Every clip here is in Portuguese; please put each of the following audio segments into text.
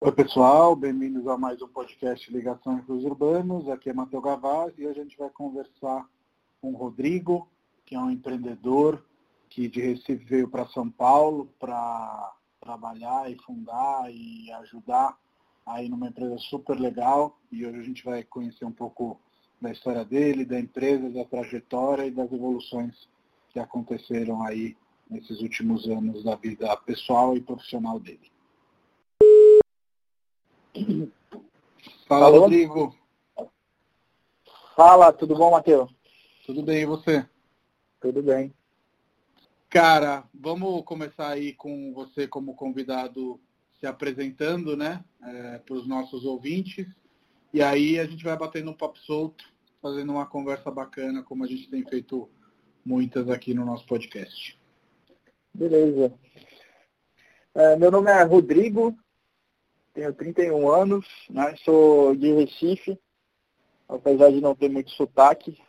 Oi pessoal, bem-vindos a mais um podcast Ligação os Urbanos. Aqui é Matheus Gavaz e hoje a gente vai conversar com o Rodrigo, que é um empreendedor que de Recife veio para São Paulo para trabalhar e fundar e ajudar aí numa empresa super legal. E hoje a gente vai conhecer um pouco da história dele, da empresa, da trajetória e das evoluções que aconteceram aí nesses últimos anos da vida pessoal e profissional dele. Fala, Alô? Rodrigo. Fala, tudo bom, Matheus? Tudo bem, e você? Tudo bem. Cara, vamos começar aí com você como convidado se apresentando, né, é, para os nossos ouvintes. E aí a gente vai batendo um papo solto, fazendo uma conversa bacana, como a gente tem feito muitas aqui no nosso podcast. Beleza. É, meu nome é Rodrigo, tenho 31 anos, né? sou de Recife, apesar de não ter muito sotaque,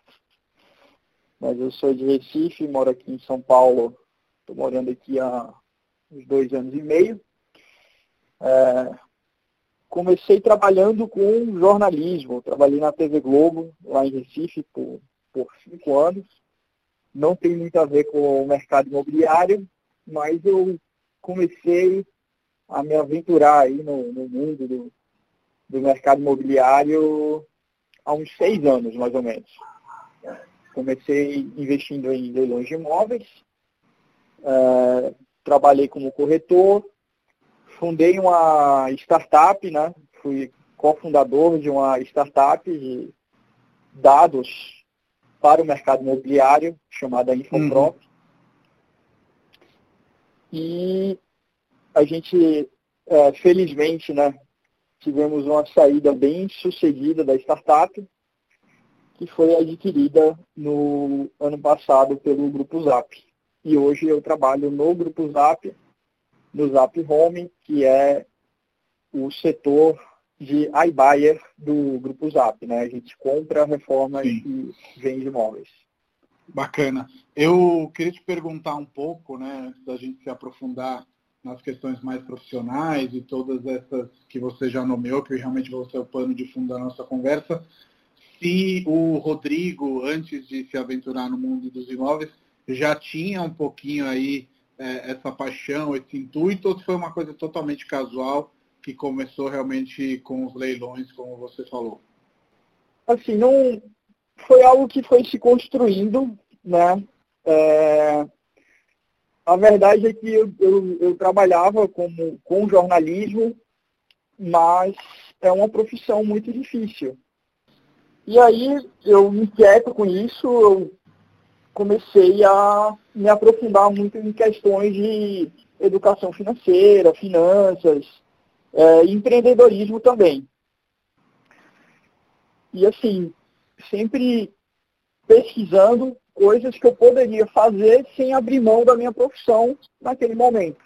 mas eu sou de Recife, moro aqui em São Paulo, estou morando aqui há uns dois anos e meio. É, comecei trabalhando com jornalismo, trabalhei na TV Globo, lá em Recife, por, por cinco anos. Não tem muito a ver com o mercado imobiliário, mas eu comecei a me aventurar aí no, no mundo do, do mercado imobiliário há uns seis anos, mais ou menos. Comecei investindo em leilões de imóveis, uh, trabalhei como corretor, fundei uma startup, né? fui cofundador de uma startup de dados para o mercado imobiliário, chamada Infoprop. Uhum. E a gente, é, felizmente, né, tivemos uma saída bem sucedida da startup, que foi adquirida no ano passado pelo Grupo Zap. E hoje eu trabalho no Grupo Zap, no Zap Home, que é o setor de iBuyer do Grupo Zap. Né? A gente compra, reforma Sim. e vende imóveis. Bacana. Eu queria te perguntar um pouco, né, antes da gente se aprofundar nas questões mais profissionais e todas essas que você já nomeou, que realmente vão ser o pano de fundo da nossa conversa, se o Rodrigo, antes de se aventurar no mundo dos imóveis, já tinha um pouquinho aí é, essa paixão, esse intuito, ou se foi uma coisa totalmente casual que começou realmente com os leilões, como você falou? Assim, não foi algo que foi se construindo, né? É, a verdade é que eu, eu, eu trabalhava como, com jornalismo, mas é uma profissão muito difícil. E aí eu me inquieto com isso, eu comecei a me aprofundar muito em questões de educação financeira, finanças, é, empreendedorismo também. E assim, sempre pesquisando coisas que eu poderia fazer sem abrir mão da minha profissão naquele momento.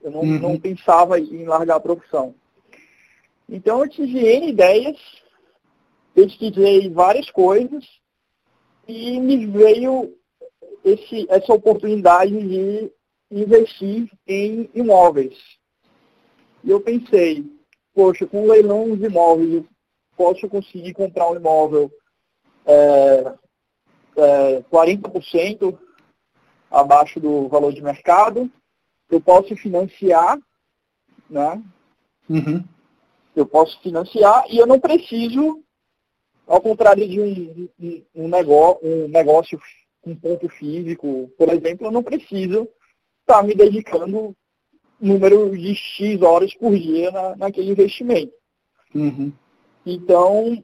Eu não, uhum. não pensava em largar a profissão. Então eu tive N ideias, pesquisei várias coisas e me veio esse, essa oportunidade de investir em imóveis. E eu pensei, poxa, com leilão de imóveis, posso conseguir comprar um imóvel é, é, 40% abaixo do valor de mercado. Eu posso financiar, né? Uhum. Eu posso financiar e eu não preciso, ao contrário de um, um, um, negócio, um negócio com ponto físico, por exemplo, eu não preciso estar me dedicando número de X horas por dia na, naquele investimento. Uhum. Então,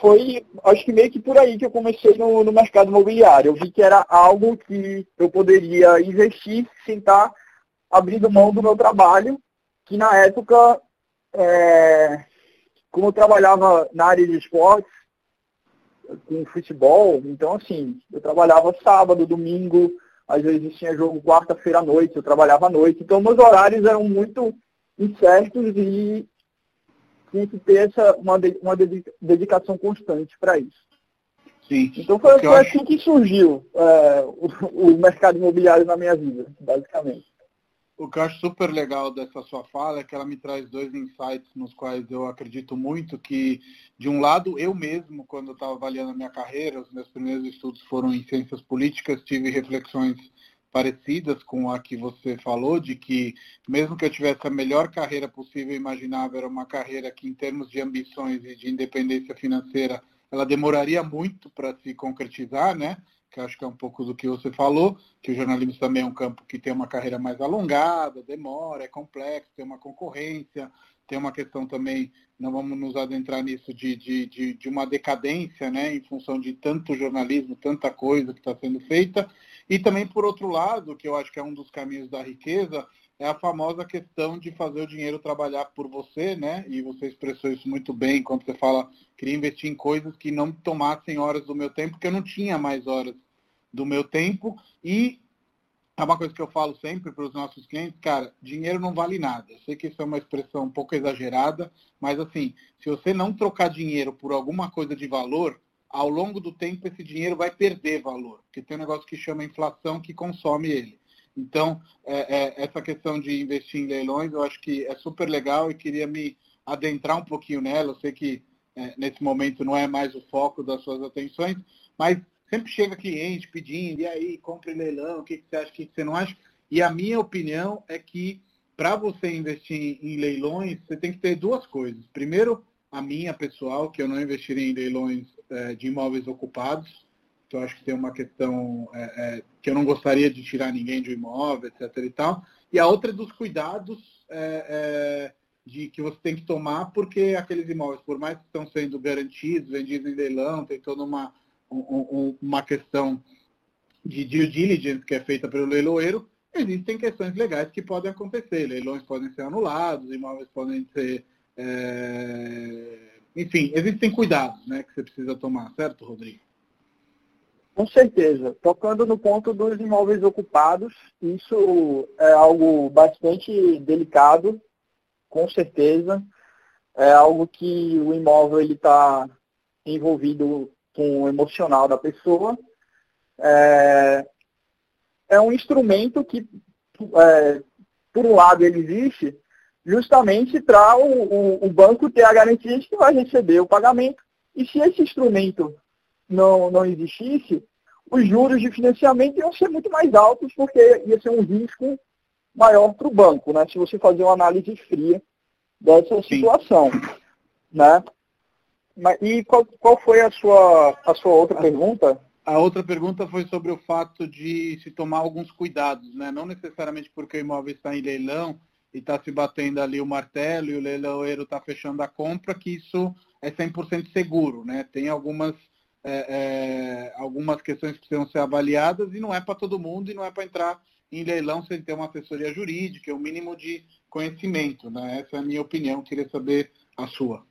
foi, acho que meio que por aí que eu comecei no, no, mercado imobiliário. Eu vi que era algo que eu poderia investir sem estar abrindo mão do meu trabalho, que na época, é, como eu trabalhava na área de esportes, com futebol, então assim, eu trabalhava sábado, domingo, às vezes tinha jogo quarta-feira à noite, eu trabalhava à noite, então meus horários eram muito incertos e tinha que ter essa, uma, uma dedicação constante para isso. Sim. Então foi, foi assim que surgiu é, o, o, mercado imobiliário na minha vida, basicamente. o que eu acho super legal dessa sua fala é que ela me traz dois insights nos quais eu acredito muito que, de um lado, eu mesmo, quando eu estava avaliando a minha carreira, os meus primeiros estudos foram em ciências políticas, tive reflexões parecidas com a que você falou, de que mesmo que eu tivesse a melhor carreira possível imaginável, era uma carreira que, em termos de ambições e de independência financeira, ela demoraria muito para se concretizar, né? que acho que é um pouco do que você falou, que o jornalismo também é um campo que tem uma carreira mais alongada, demora, é complexo, tem uma concorrência, tem uma questão também, não vamos nos adentrar nisso, de, de, de, de uma decadência, né, em função de tanto jornalismo, tanta coisa que está sendo feita. E também, por outro lado, que eu acho que é um dos caminhos da riqueza, é a famosa questão de fazer o dinheiro trabalhar por você, né? E você expressou isso muito bem quando você fala queria investir em coisas que não tomassem horas do meu tempo, porque eu não tinha mais horas do meu tempo. E é uma coisa que eu falo sempre para os nossos clientes, cara, dinheiro não vale nada. Eu sei que isso é uma expressão um pouco exagerada, mas assim, se você não trocar dinheiro por alguma coisa de valor, ao longo do tempo esse dinheiro vai perder valor, porque tem um negócio que chama inflação que consome ele. Então, é, é, essa questão de investir em leilões, eu acho que é super legal e queria me adentrar um pouquinho nela. Eu sei que é, nesse momento não é mais o foco das suas atenções, mas sempre chega cliente pedindo, e aí, compre leilão, o que, que você acha, o que, que você não acha? E a minha opinião é que para você investir em leilões, você tem que ter duas coisas. Primeiro, a minha pessoal, que eu não investiria em leilões de imóveis ocupados, eu acho que tem uma questão é, é, que eu não gostaria de tirar ninguém de um imóvel, etc. e tal. E a outra é dos cuidados é, é, de que você tem que tomar, porque aqueles imóveis, por mais que estão sendo garantidos, vendidos em leilão, tem toda uma, um, uma questão de due diligence que é feita pelo leiloeiro, existem questões legais que podem acontecer. Leilões podem ser anulados, imóveis podem ser. Enfim, existem cuidados né, que você precisa tomar, certo, Rodrigo? Com certeza. Tocando no ponto dos imóveis ocupados, isso é algo bastante delicado, com certeza. É algo que o imóvel está envolvido com o emocional da pessoa. É, é um instrumento que, é, por um lado, ele existe justamente para o, o, o banco ter a garantia de que vai receber o pagamento. E se esse instrumento não, não existisse, os juros de financiamento iam ser muito mais altos, porque ia ser um risco maior para o banco, né? Se você fazer uma análise fria dessa Sim. situação. Né? E qual, qual foi a sua, a sua outra a, pergunta? A outra pergunta foi sobre o fato de se tomar alguns cuidados, né? Não necessariamente porque o imóvel está em leilão e está se batendo ali o martelo e o leiloeiro está fechando a compra, que isso é 100% seguro, né? Tem algumas é, é, algumas questões que precisam ser avaliadas e não é para todo mundo e não é para entrar em leilão sem ter uma assessoria jurídica, o um mínimo de conhecimento. Né? Essa é a minha opinião, queria saber a sua.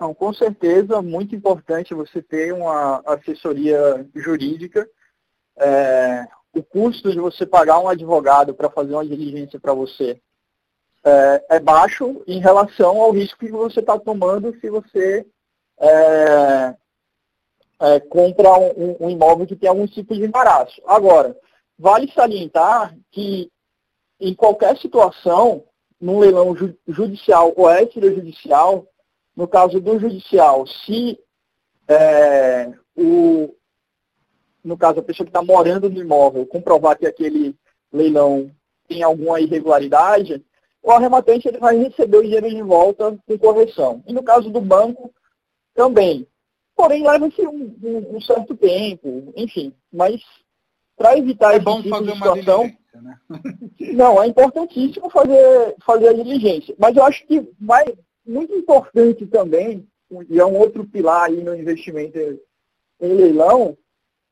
Não, com certeza, muito importante você ter uma assessoria jurídica. É, o custo de você pagar um advogado para fazer uma diligência para você é, é, baixo em relação ao risco que você está tomando se você é, é, compra um, um, imóvel que tem algum tipo de embaraço. Agora, vale salientar que em qualquer situação, num leilão ju judicial ou extrajudicial, no caso do judicial, se é, o, no caso a pessoa que está morando no imóvel comprovar que aquele leilão tem alguma irregularidade, o arrematante ele vai receber o dinheiro de volta com correção. E no caso do banco, também. Porém, leva-se um, um, um, certo tempo, enfim. Mas para evitar é esse bom tipo fazer de situação. Né? não, é importantíssimo fazer, fazer a diligência. Mas eu acho que mais, muito importante também, e é um outro pilar aí no investimento em leilão,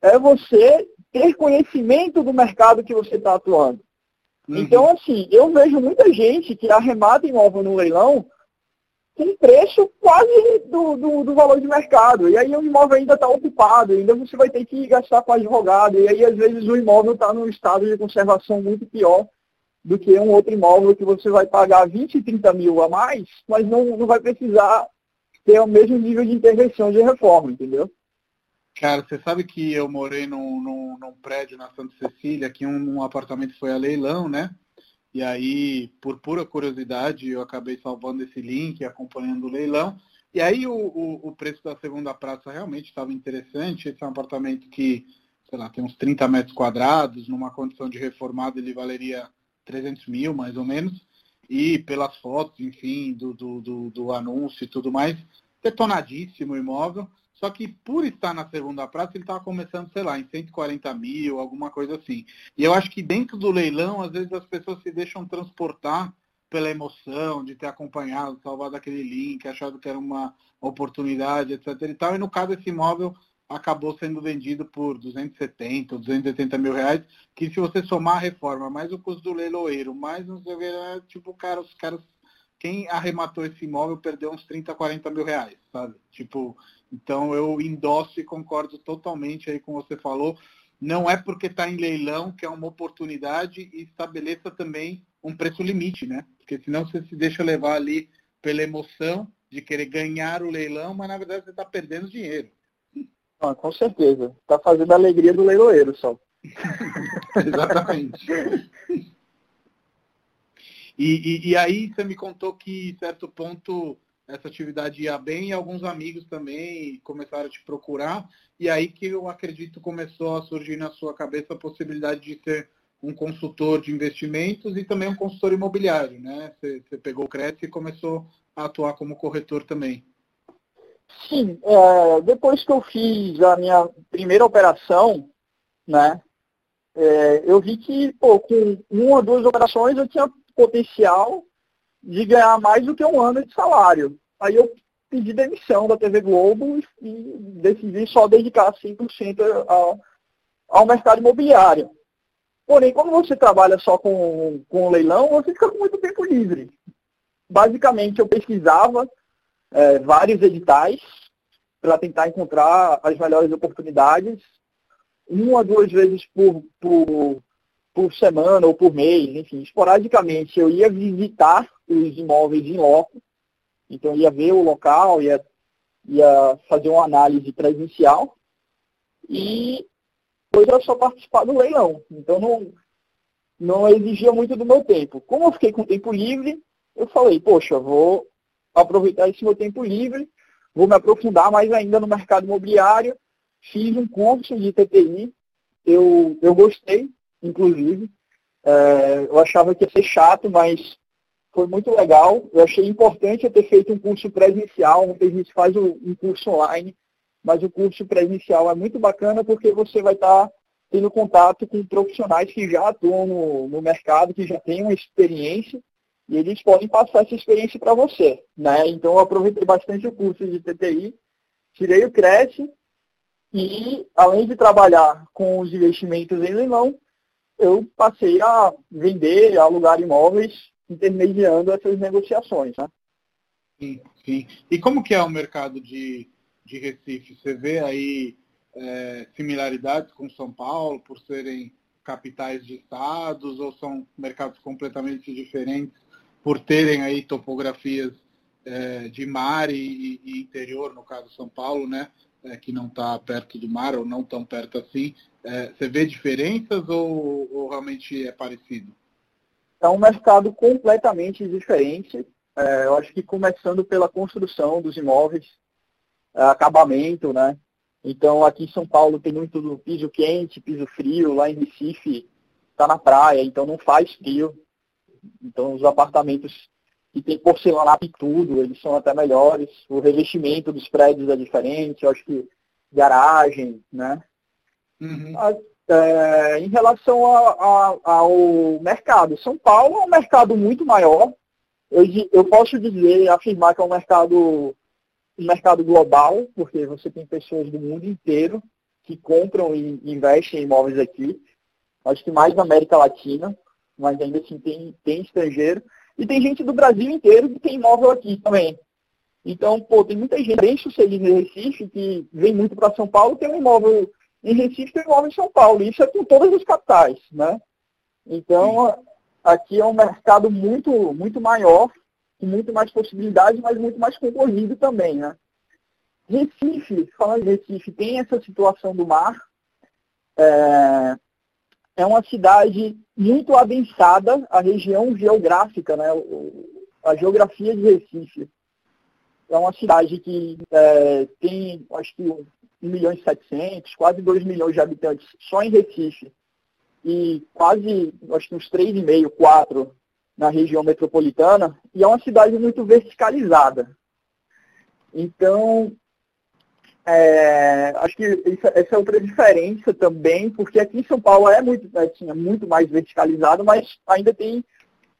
é você ter conhecimento do mercado que você está atuando. Uhum. Então, assim, eu vejo muita gente que arremata imóvel no leilão com preço quase do, do, do, valor de mercado. E aí o imóvel ainda está ocupado, ainda você vai ter que gastar com advogado. E aí, às vezes, o imóvel está num estado de conservação muito pior do que um outro imóvel que você vai pagar 20, 30 mil a mais, mas não, não vai precisar ter o mesmo nível de intervenção de reforma, entendeu? Cara, você sabe que eu morei num, num, num prédio na Santa Cecília, que um, um apartamento foi a leilão, né? E aí, por pura curiosidade, eu acabei salvando esse link, acompanhando o leilão. E aí o, o, o preço da segunda praça realmente estava interessante. Esse é um apartamento que, sei lá, tem uns 30 metros quadrados, numa condição de reformado ele valeria 300 mil, mais ou menos. E pelas fotos, enfim, do, do, do, do anúncio e tudo mais, detonadíssimo o imóvel. Só que por estar na segunda praça, ele estava começando, sei lá, em 140 mil, alguma coisa assim. E eu acho que dentro do leilão, às vezes as pessoas se deixam transportar pela emoção de ter acompanhado, salvado aquele link, achado que era uma oportunidade, etc. E, tal. e no caso, esse imóvel acabou sendo vendido por 270 ou 280 mil reais, que se você somar a reforma, mais o custo do leiloeiro, mais não sei o que, é, tipo, cara, os caras quem arrematou esse imóvel perdeu uns 30, 40 mil reais, sabe? Tipo, então eu endosso e concordo totalmente aí com você falou. Não é porque está em leilão que é uma oportunidade e estabeleça também um preço limite, né? Porque senão você se deixa levar ali pela emoção de querer ganhar o leilão, mas na verdade você está perdendo dinheiro. Ah, com certeza. Está fazendo a alegria do leiloeiro só. Exatamente. E, e, e, aí você me contou que, em certo ponto, essa atividade ia bem e alguns amigos também começaram a te procurar. E aí que eu acredito começou a surgir na sua cabeça a possibilidade de ser um consultor de investimentos e também um consultor imobiliário, né? Você, você pegou o crédito e começou a atuar como corretor também. Sim, é, depois que eu fiz a minha primeira operação, né, é, eu vi que pô, com uma ou duas operações eu tinha potencial de ganhar mais do que um ano de salário. Aí eu pedi demissão da TV Globo e decidi só dedicar 5% ao, ao mercado imobiliário. Porém, quando você trabalha só com, com leilão, você fica com muito tempo livre. Basicamente, eu pesquisava é, vários editais para tentar encontrar as melhores oportunidades. Uma, duas vezes por, por, por semana ou por mês, enfim, esporadicamente eu ia visitar os imóveis em loco, então ia ver o local, ia, ia fazer uma análise presencial e depois era só participar do leilão. Então não, não exigia muito do meu tempo. Como eu fiquei com tempo livre, eu falei, poxa, vou aproveitar esse meu tempo livre, vou me aprofundar mais ainda no mercado imobiliário, fiz um curso de TTI, eu, eu gostei, inclusive. É, eu achava que ia ser chato, mas foi muito legal. Eu achei importante eu ter feito um curso presencial, muita gente faz um curso online, mas o curso presencial é muito bacana porque você vai estar tendo contato com profissionais que já atuam no, no mercado, que já têm uma experiência, e eles podem passar essa experiência para você. Né? Então eu aproveitei bastante o curso de TTI, tirei o Cresce, e além de trabalhar com os investimentos em leilão, eu passei a vender, a alugar imóveis, intermediando essas negociações. Né? Sim, sim. E como que é o mercado de, de Recife? Você vê aí é, similaridades com São Paulo, por serem capitais de estados, ou são mercados completamente diferentes por terem aí topografias é, de mar e, e, interior, no caso São Paulo, né? É, que não está perto do mar ou não tão perto assim. É, você vê diferenças ou, ou, realmente é parecido? É um mercado completamente diferente. É, eu acho que começando pela construção dos imóveis, é, acabamento, né? Então aqui em São Paulo tem muito do piso quente, piso frio, lá em Recife está na praia, então não faz frio. Então os apartamentos que tem porcelanato e tudo, eles são até melhores. O revestimento dos prédios é diferente, eu acho que garagem, né? Uhum. É, em relação a, a, ao mercado, São Paulo é um mercado muito maior. Eu, eu posso dizer, afirmar que é um mercado, um mercado global, porque você tem pessoas do mundo inteiro que compram e investem em imóveis aqui. Acho que mais na América Latina, mas ainda assim tem, tem estrangeiro. E tem gente do Brasil inteiro que tem imóvel aqui também. Então, pô, tem muita gente bem sucedida em Recife que vem muito para São Paulo, tem um imóvel em Recife tem imóvel em São Paulo. Isso é com todas as capitais, né? Então, aqui é um mercado muito, muito maior, com muito mais possibilidades, mas muito mais concorrido também, né? Recife, falando de Recife, tem essa situação do mar. É, é uma cidade muito adensada, a região geográfica, né? a geografia de Recife. É uma cidade que é, tem, acho que, 1 milhão e 700, quase 2 milhões de habitantes só em Recife. E quase, acho que uns 3,5, 4 na região metropolitana. E é uma cidade muito verticalizada. Então, é, acho que isso, essa é outra diferença também, porque aqui em São Paulo é muito, é, tinha muito mais verticalizado, mas ainda tem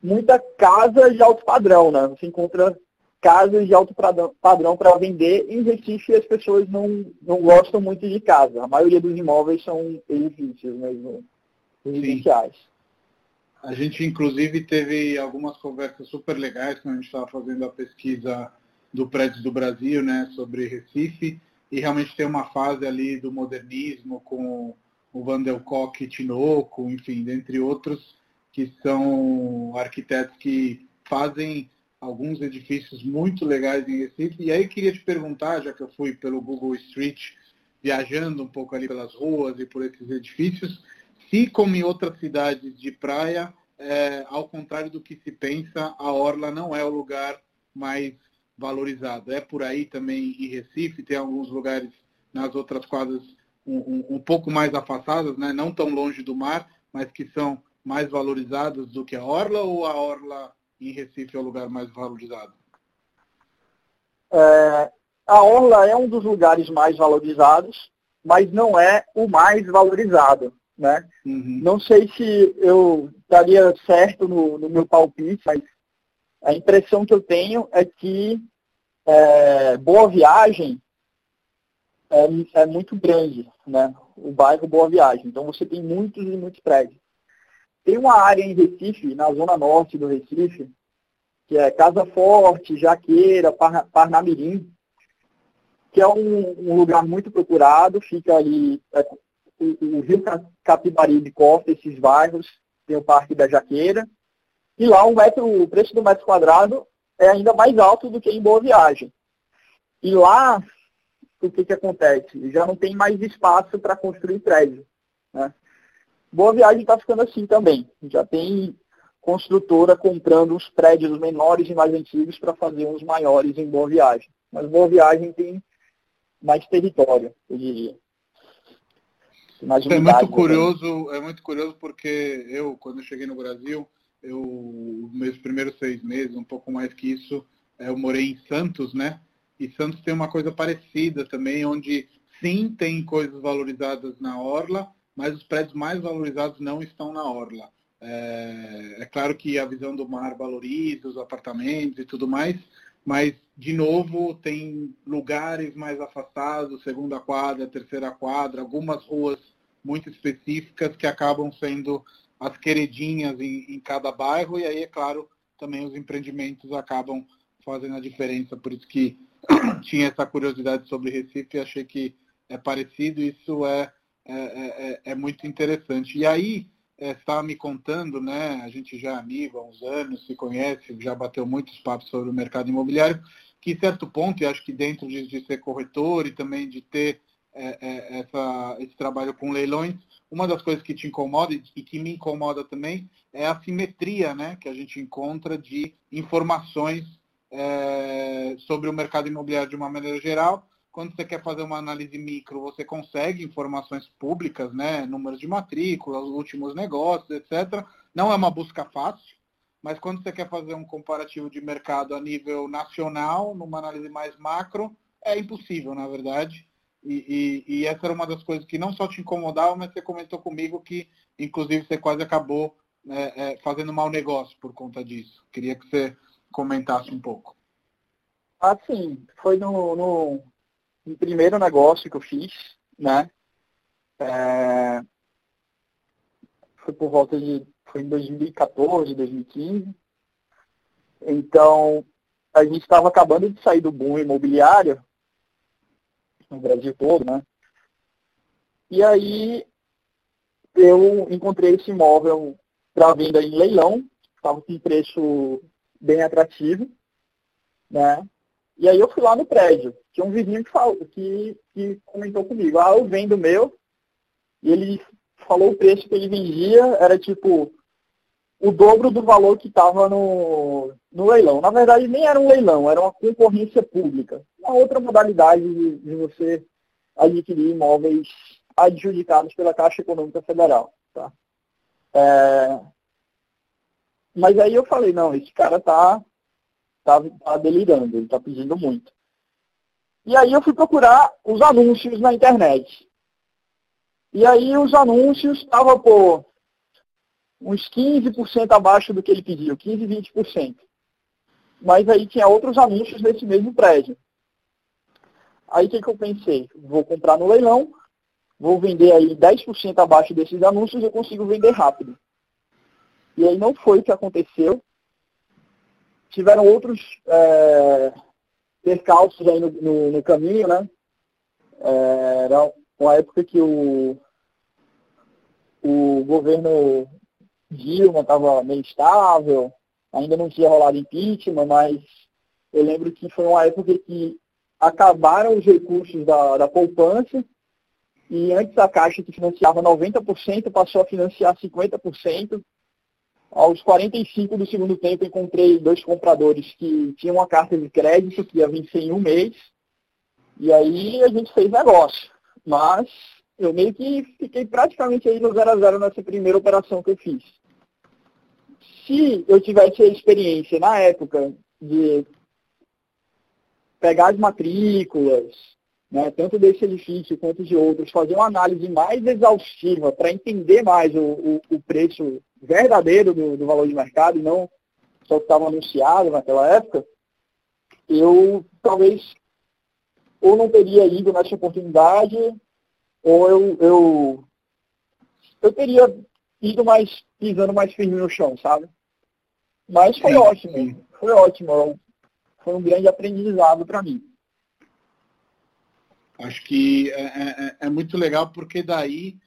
muita casa de alto padrão, né? Você encontra casas de alto padrão para vender. Em Recife as pessoas não, não gostam muito de casa. A maioria dos imóveis são edifícios mesmo, residenciais. A gente inclusive teve algumas conversas super legais quando a gente estava fazendo a pesquisa do Prédio do Brasil, né, sobre Recife e realmente tem uma fase ali do modernismo com o Van der Kolk e Tinoco, enfim, dentre outros, que são arquitetos que fazem alguns edifícios muito legais em Recife. E aí queria te perguntar, já que eu fui pelo Google Street, viajando um pouco ali pelas ruas e por esses edifícios, se como em outras cidades de praia, é, ao contrário do que se pensa, a Orla não é o lugar mais valorizado. É por aí também em Recife, tem alguns lugares nas outras quadras um, um, um, pouco mais afastadas, né? não tão longe do mar, mas que são mais valorizadas do que a Orla, ou a Orla em Recife é o lugar mais valorizado? É, a Orla é um dos lugares mais valorizados, mas não é o mais valorizado. Né? Uhum. Não sei se eu estaria certo no, no meu palpite, mas a impressão que eu tenho é que é, Boa Viagem é, é, muito grande, né? O bairro Boa Viagem. Então você tem muitos e muitos prédios. Tem uma área em Recife, na zona norte do Recife, que é Casa Forte, Jaqueira, Parnamirim, que é um, um lugar muito procurado, fica ali, é, o, o, Rio Capibaribe corta esses bairros, tem o Parque da Jaqueira, e lá o, metro, o preço do metro quadrado é ainda mais alto do que em Boa Viagem. E lá, o que, que acontece? Já não tem mais espaço para construir prédio. Né? Boa Viagem está ficando assim também. Já tem construtora comprando os prédios menores e mais antigos para fazer uns maiores em Boa Viagem. Mas Boa Viagem tem mais território, eu diria. é muito curioso, é muito curioso porque eu, quando eu cheguei no Brasil, eu, meus primeiros seis meses, um pouco mais que isso, é, eu morei em Santos, né? E Santos tem uma coisa parecida também, onde sim tem coisas valorizadas na orla, mas os prédios mais valorizados não estão na orla. É, é, claro que a visão do mar valoriza os apartamentos e tudo mais, mas, de novo, tem lugares mais afastados, segunda quadra, terceira quadra, algumas ruas muito específicas que acabam sendo as queridinhas em, em cada bairro, e aí, é claro, também os empreendimentos acabam fazendo a diferença. Por isso que tinha essa curiosidade sobre Recife e achei que é parecido, isso é, é, é, é, é muito interessante. E aí, é, estava me contando, né, a gente já é amigo há uns anos, se conhece, já bateu muitos papos sobre o mercado imobiliário, que em certo ponto, e acho que dentro de, de ser corretor e também de ter é, é, essa, esse trabalho com leilões, uma das coisas que te incomoda e que me incomoda também é a simetria né, que a gente encontra de informações é, sobre o mercado imobiliário de uma maneira geral. Quando você quer fazer uma análise micro, você consegue informações públicas, né, números de matrícula, os últimos negócios, etc. Não é uma busca fácil, mas quando você quer fazer um comparativo de mercado a nível nacional, numa análise mais macro, é impossível, na verdade. E, e, e, essa era uma das coisas que não só te incomodava, mas você comentou comigo que, inclusive, você quase acabou é, é, fazendo mau negócio por conta disso. Queria que você comentasse um pouco. Ah, sim. Foi no, no, no primeiro negócio que eu fiz, né? É, foi por volta de. Foi em 2014, 2015. Então, a gente estava acabando de sair do boom imobiliário no Brasil todo, né? E aí eu encontrei esse imóvel para venda em leilão, estava com um preço bem atrativo, né? E aí eu fui lá no prédio, tinha um vizinho que, falou, que, que comentou comigo, ah, eu vendo o meu, e ele falou o preço que ele vendia, era tipo o dobro do valor que estava no, no leilão. Na verdade, nem era um leilão, era uma concorrência pública. Uma outra modalidade de, de você adquirir imóveis adjudicados pela Caixa Econômica Federal. Tá? É... Mas aí eu falei, não, esse cara tá, tá, tá delirando, ele está pedindo muito. E aí eu fui procurar os anúncios na internet. E aí os anúncios estavam por uns 15% abaixo do que ele pediu, 15, 20%. Mas aí tinha outros anúncios desse mesmo prédio. Aí o que, que eu pensei? Vou comprar no leilão, vou vender aí 10% abaixo desses anúncios, eu consigo vender rápido. E aí não foi o que aconteceu. Tiveram outros é, percalços aí no, no, no caminho, né? É, era uma época que o, o governo Dilma estava meio estável, ainda não tinha rolado impeachment, mas eu lembro que foi uma época que acabaram os recursos da, da poupança e antes a Caixa que financiava 90% passou a financiar 50%. Aos 45 do segundo tempo encontrei dois compradores que tinham uma carta de crédito que ia vencer em um mês. E aí a gente fez negócio. Mas eu meio que fiquei praticamente aí no 0 a 0 nessa primeira operação que eu fiz. Se eu tivesse a experiência na época de pegar as matrículas, né, tanto desse edifício quanto de outros, fazer uma análise mais exaustiva para entender mais o, o, o preço verdadeiro do, do, valor de mercado e não só o que estava anunciado naquela época, eu talvez ou não teria ido nessa oportunidade, ou eu, eu, eu teria ido mais, pisando mais firme no chão, sabe? Mas foi sim, ótimo, sim. foi ótimo. Foi um grande aprendizado para mim. Acho que é, é, é, é, muito legal porque daí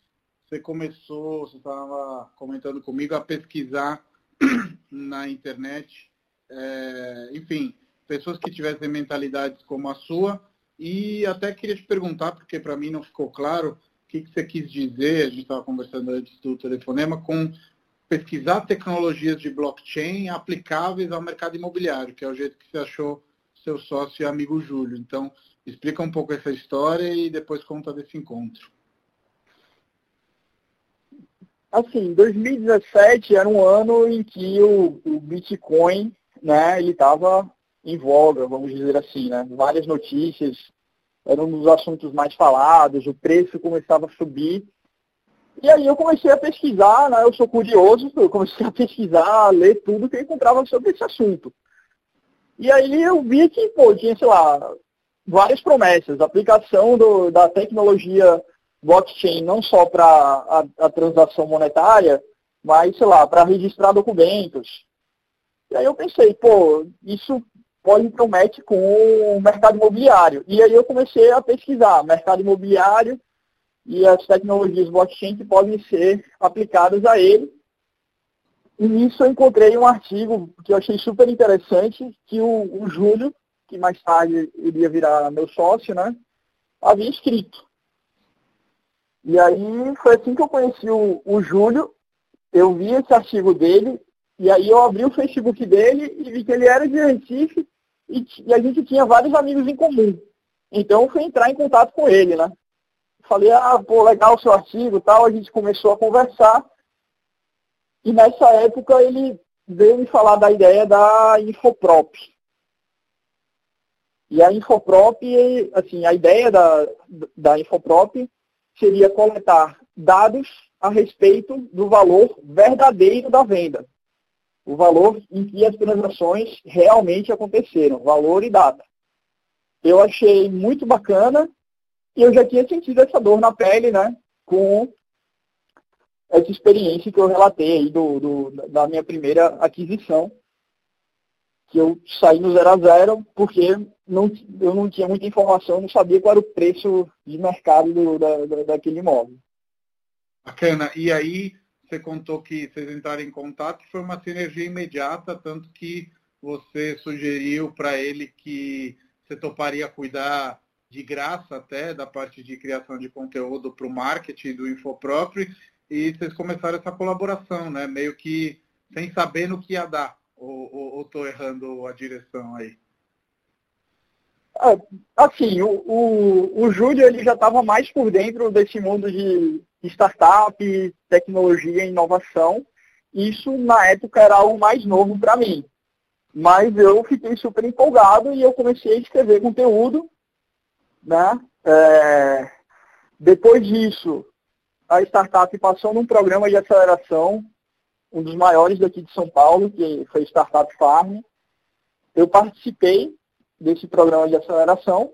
você começou, você estava comentando comigo, a pesquisar na internet, é, enfim, pessoas que tivessem mentalidades como a sua. E até queria te perguntar, porque para mim não ficou claro, que, que você quis dizer, a gente estava conversando antes do telefonema, com pesquisar tecnologias de blockchain aplicáveis ao mercado imobiliário, que é o jeito que você achou seu sócio e amigo Júlio. Então, explica um pouco essa história e depois conta desse encontro. Assim, 2017 era um ano em que o, o Bitcoin, né, ele estava em voga, vamos dizer assim, né? Várias notícias, era um dos assuntos mais falados, o preço começava a subir e aí eu comecei a pesquisar, né? Eu sou curioso, eu comecei a pesquisar, a ler tudo que eu encontrava sobre esse assunto. E aí eu vi que, pô, tinha, sei lá, várias promessas. Aplicação do, da tecnologia blockchain não só para a, a, transação monetária, mas, sei lá, para registrar documentos. E aí eu pensei, pô, isso pode promete com o mercado imobiliário. E aí eu comecei a pesquisar mercado imobiliário, e as tecnologias blockchain que podem ser aplicadas a ele. E nisso eu encontrei um artigo que eu achei super interessante, que o, o Júlio, que mais tarde iria virar meu sócio, né, havia escrito. E aí foi assim que eu conheci o, o Júlio, eu vi esse artigo dele, e aí eu abri o Facebook dele e vi que ele era de Recife e, e a gente tinha vários amigos em comum. Então eu fui entrar em contato com ele, né? Falei, ah, pô, legal o seu artigo e tal. A gente começou a conversar. E nessa época ele veio me falar da ideia da Infoprop. E a Infoprop, assim, a ideia da, da Infoprop seria coletar dados a respeito do valor verdadeiro da venda. O valor em que as transações realmente aconteceram, valor e data. Eu achei muito bacana e eu já tinha sentido essa dor na pele, né? Com essa experiência que eu relatei aí do, do, da minha primeira aquisição, que eu saí no zero a zero porque não, eu não tinha muita informação, não sabia qual era o preço de mercado do, da, da, daquele imóvel. Bacana. E aí você contou que vocês entraram em contato, foi uma sinergia imediata, tanto que você sugeriu para ele que você toparia cuidar de graça até, da parte de criação de conteúdo para o marketing do Infopróprio. e vocês começaram essa colaboração, né? Meio que sem saber no que ia dar. Ou estou errando a direção aí? É, assim, o, o, o Júlio ele já estava mais por dentro desse mundo de startup, tecnologia inovação. Isso, na época, era algo mais novo para mim. Mas eu fiquei super empolgado e eu comecei a escrever conteúdo. Né? É... Depois disso, a startup passou num programa de aceleração, um dos maiores daqui de São Paulo, que foi Startup Farm. Eu participei desse programa de aceleração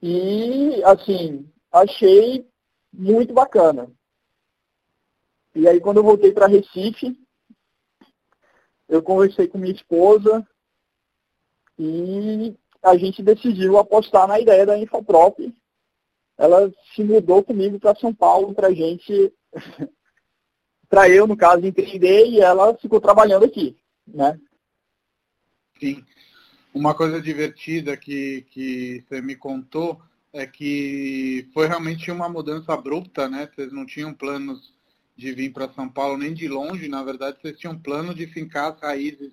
e, assim, achei muito bacana. E aí, quando eu voltei para Recife, eu conversei com minha esposa e a gente decidiu apostar na ideia da Infoprop. Ela se mudou comigo para São Paulo para gente, para eu, no caso, empreender e ela ficou trabalhando aqui, né? Sim. Uma coisa divertida que, que você me contou é que foi realmente uma mudança abrupta, né? Vocês não tinham planos de vir para São Paulo nem de longe, na verdade vocês tinham plano de fincar as raízes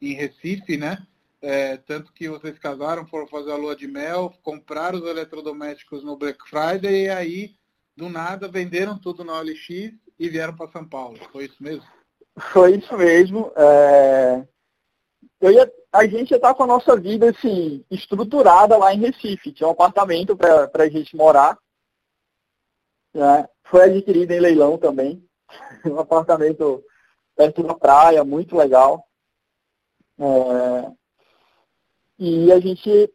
em Recife, né? É, tanto que vocês casaram, foram fazer a lua de mel, compraram os eletrodomésticos no Black Friday e aí, do nada, venderam tudo na OLX e vieram para São Paulo. Foi isso mesmo? Foi isso mesmo. É... Ia... A gente já está com a nossa vida assim, estruturada lá em Recife. Tinha um apartamento para a gente morar. Né? Foi adquirido em leilão também. Um apartamento perto da praia, muito legal. É... E a gente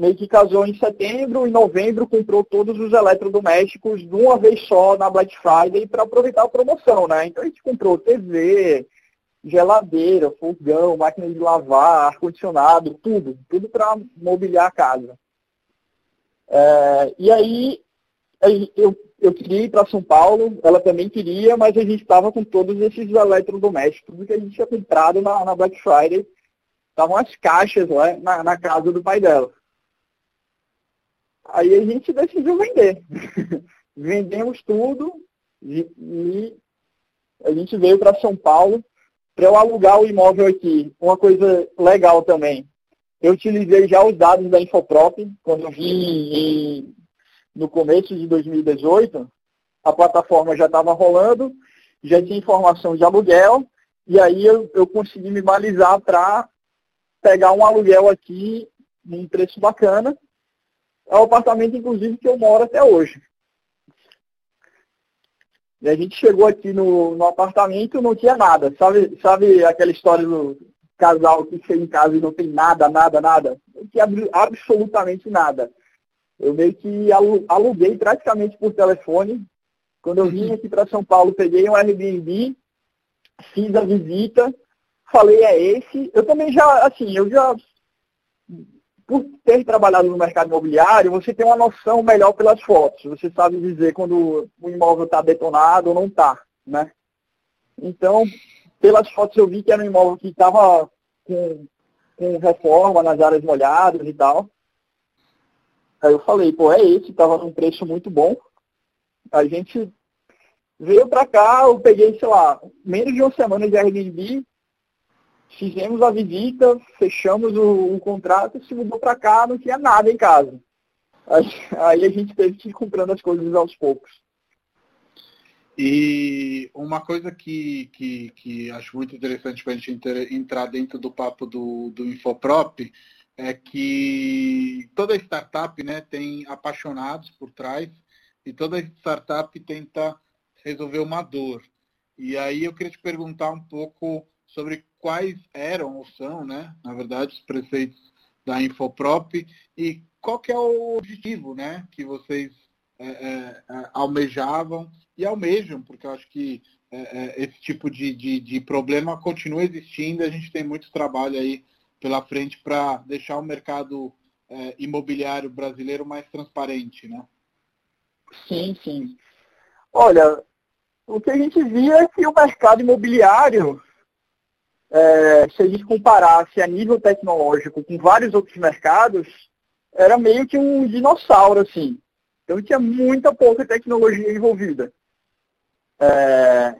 meio que casou em setembro, em novembro comprou todos os eletrodomésticos de uma vez só na Black Friday para aproveitar a promoção, né? Então a gente comprou TV, geladeira, fogão, máquina de lavar, ar-condicionado, tudo, tudo para mobiliar a casa. É, e aí eu eu queria ir para São Paulo, ela também queria, mas a gente estava com todos esses eletrodomésticos, que a gente tinha comprado na, na Black Friday. Estavam as caixas lá na, na, casa do pai dela. Aí a gente decidiu vender. Vendemos tudo e, e a gente veio para São Paulo para eu alugar o imóvel aqui. Uma coisa legal também. Eu utilizei já os dados da Infoprop, quando eu vim no começo de 2018, a plataforma já estava rolando, já tinha informação de aluguel, e aí eu, eu consegui me balizar para pegar um aluguel aqui num preço bacana. É o apartamento, inclusive, que eu moro até hoje. E a gente chegou aqui no, no apartamento não tinha nada. Sabe, sabe aquela história do casal que chega em casa e não tem nada, nada, nada? Não tinha absolutamente nada. Eu meio que aluguei praticamente por telefone. Quando eu vim uhum. aqui para São Paulo, peguei um Airbnb, fiz a visita, falei é esse. Eu também já, assim, eu já, por ter trabalhado no mercado imobiliário, você tem uma noção melhor pelas fotos. Você sabe dizer quando o imóvel está detonado ou não está, né? Então, pelas fotos eu vi que era um imóvel que estava com, com reforma nas áreas molhadas e tal. Aí eu falei, pô, é esse, tava num preço muito bom. A gente veio para cá, eu peguei, sei lá, menos de uma semana de Airbnb, fizemos a visita, fechamos o, o contrato, se mudou para cá, não tinha nada em casa. Aí, aí, a gente teve que ir comprando as coisas aos poucos. E uma coisa que, que, que acho muito interessante para a gente entrar dentro do papo do, do Infoprop é que toda startup né, tem apaixonados por trás e toda startup tenta resolver uma dor. E aí eu queria te perguntar um pouco sobre quais eram ou são, né, na verdade, os preceitos da Infoprop e qual que é o objetivo né, que vocês é, é, é almejavam e almejam, porque eu acho que é, é, esse tipo de, de, de problema continua existindo, a gente tem muito trabalho aí pela frente para deixar o mercado é, imobiliário brasileiro mais transparente, né? Sim, sim. Olha, o que a gente via é que o mercado imobiliário, é, se a gente comparasse a nível tecnológico com vários outros mercados, era meio que um dinossauro, assim. Então tinha muita pouca tecnologia envolvida. É,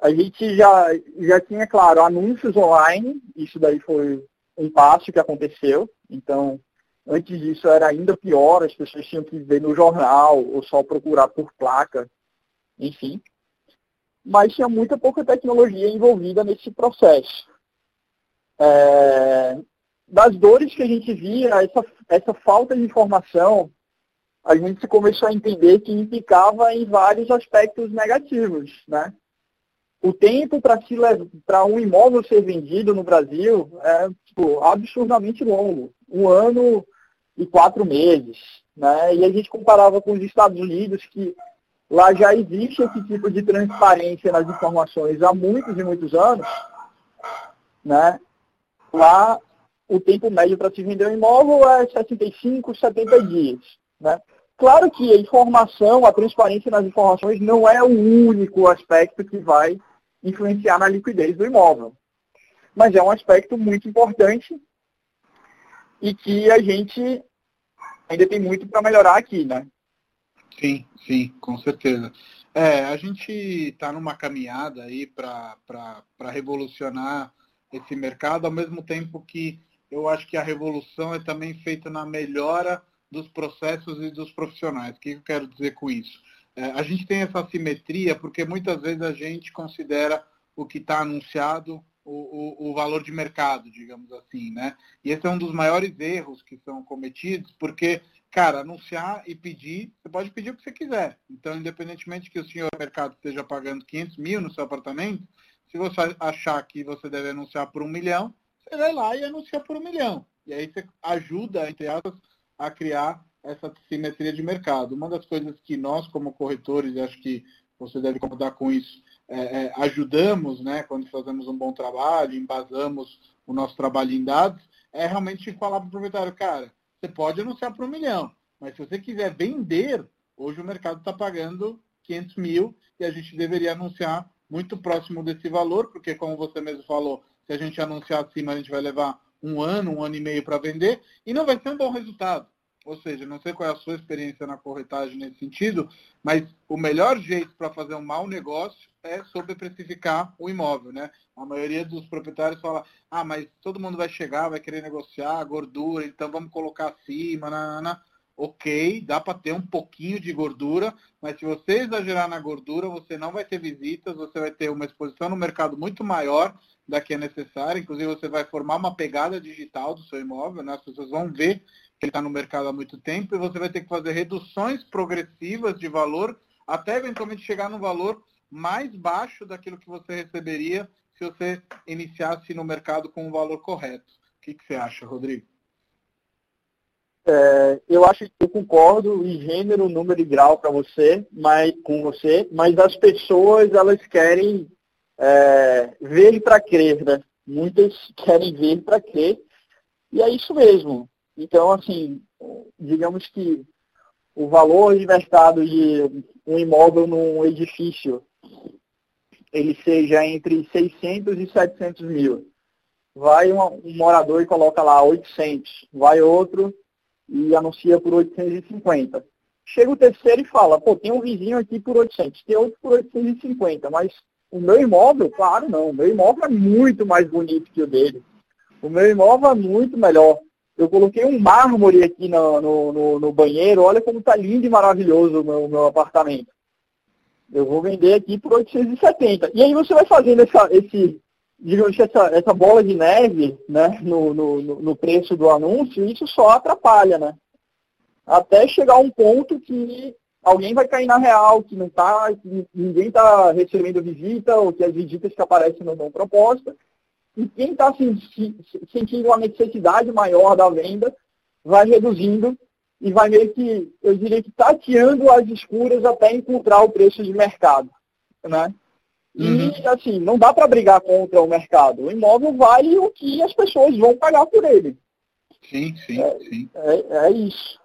a gente já, já tinha, claro, anúncios online, isso daí foi um passo que aconteceu. Então, antes disso era ainda pior, as pessoas tinham que ver no jornal ou só procurar por placa, enfim. Mas tinha muita pouca tecnologia envolvida nesse processo. É, das dores que a gente via, essa, essa falta de informação, a gente começou a entender que implicava em vários aspectos negativos, né? O tempo para um imóvel ser vendido no Brasil é tipo, absurdamente longo. Um ano e quatro meses. Né? E a gente comparava com os Estados Unidos, que lá já existe esse tipo de transparência nas informações há muitos e muitos anos. Né? Lá o tempo médio para se vender um imóvel é 65, 70 dias. Né? Claro que a informação, a transparência nas informações não é o único aspecto que vai influenciar na liquidez do imóvel. Mas é um aspecto muito importante e que a gente ainda tem muito para melhorar aqui, né? Sim, sim, com certeza. É, a gente está numa caminhada aí para revolucionar esse mercado, ao mesmo tempo que eu acho que a revolução é também feita na melhora dos processos e dos profissionais. O que eu quero dizer com isso? É, a gente tem essa simetria porque muitas vezes a gente considera o que está anunciado o, o, o, valor de mercado, digamos assim, né? E esse é um dos maiores erros que são cometidos, porque, cara, anunciar e pedir, você pode pedir o que você quiser. Então, independentemente que o senhor mercado esteja pagando 500 mil no seu apartamento, se você achar que você deve anunciar por um milhão, você vai lá e anuncia por um milhão. E aí você ajuda, entre aspas, a criar essa simetria de mercado. Uma das coisas que nós, como corretores, acho que você deve concordar com isso, é, é, ajudamos, né, quando fazemos um bom trabalho, embasamos o nosso trabalho em dados, é realmente falar para o proprietário, cara, você pode anunciar por um milhão, mas se você quiser vender, hoje o mercado está pagando 500 mil e a gente deveria anunciar muito próximo desse valor, porque como você mesmo falou, se a gente anunciar acima, a gente vai levar um ano, um ano e meio para vender e não vai ser um bom resultado. Ou seja, não sei qual é a sua experiência na corretagem nesse sentido, mas o melhor jeito para fazer um mau negócio é sobreprecificar o imóvel, né? A maioria dos proprietários fala, ah, mas todo mundo vai chegar, vai querer negociar gordura, então vamos colocar acima, nanana. ok, dá para ter um pouquinho de gordura, mas se você exagerar na gordura, você não vai ter visitas, você vai ter uma exposição no mercado muito maior da que é necessária, inclusive você vai formar uma pegada digital do seu imóvel, né? as pessoas vão ver que está no mercado há muito tempo, e você vai ter que fazer reduções progressivas de valor, até eventualmente chegar no valor mais baixo daquilo que você receberia se você iniciasse no mercado com o valor correto. O que, que você acha, Rodrigo? É, eu acho que eu concordo em gênero, número e grau para você, mas com você, mas as pessoas elas querem é, ver para crer, né? Muitas querem ver para crer, e é isso mesmo. Então, assim, digamos que o valor mercado de um imóvel num edifício, ele seja entre 600 e 700 mil. Vai um, um morador e coloca lá 800. Vai outro e anuncia por 850. Chega o terceiro e fala, pô, tem um vizinho aqui por 800, tem outro por 850, mas o meu imóvel, claro não, o meu imóvel é muito mais bonito que o dele. O meu imóvel é muito melhor. Eu coloquei um mármore aqui no, no, no, no banheiro. Olha como está lindo e maravilhoso o meu, meu apartamento. Eu vou vender aqui por 870. E aí você vai fazendo essa, esse, digamos, essa, essa bola de neve né, no, no, no preço do anúncio, isso só atrapalha, né? Até chegar um ponto que alguém vai cair na real, que não tá, que ninguém está recebendo visita, ou que as visitas que aparecem não dão proposta, e quem está sentindo uma necessidade maior da venda vai reduzindo e vai meio que, eu diria que tateando as escuras até encontrar o preço de mercado. Né? E uhum. assim, não dá para brigar contra o mercado. O imóvel vale o que as pessoas vão pagar por ele. Sim, sim, é, sim. É, é isso.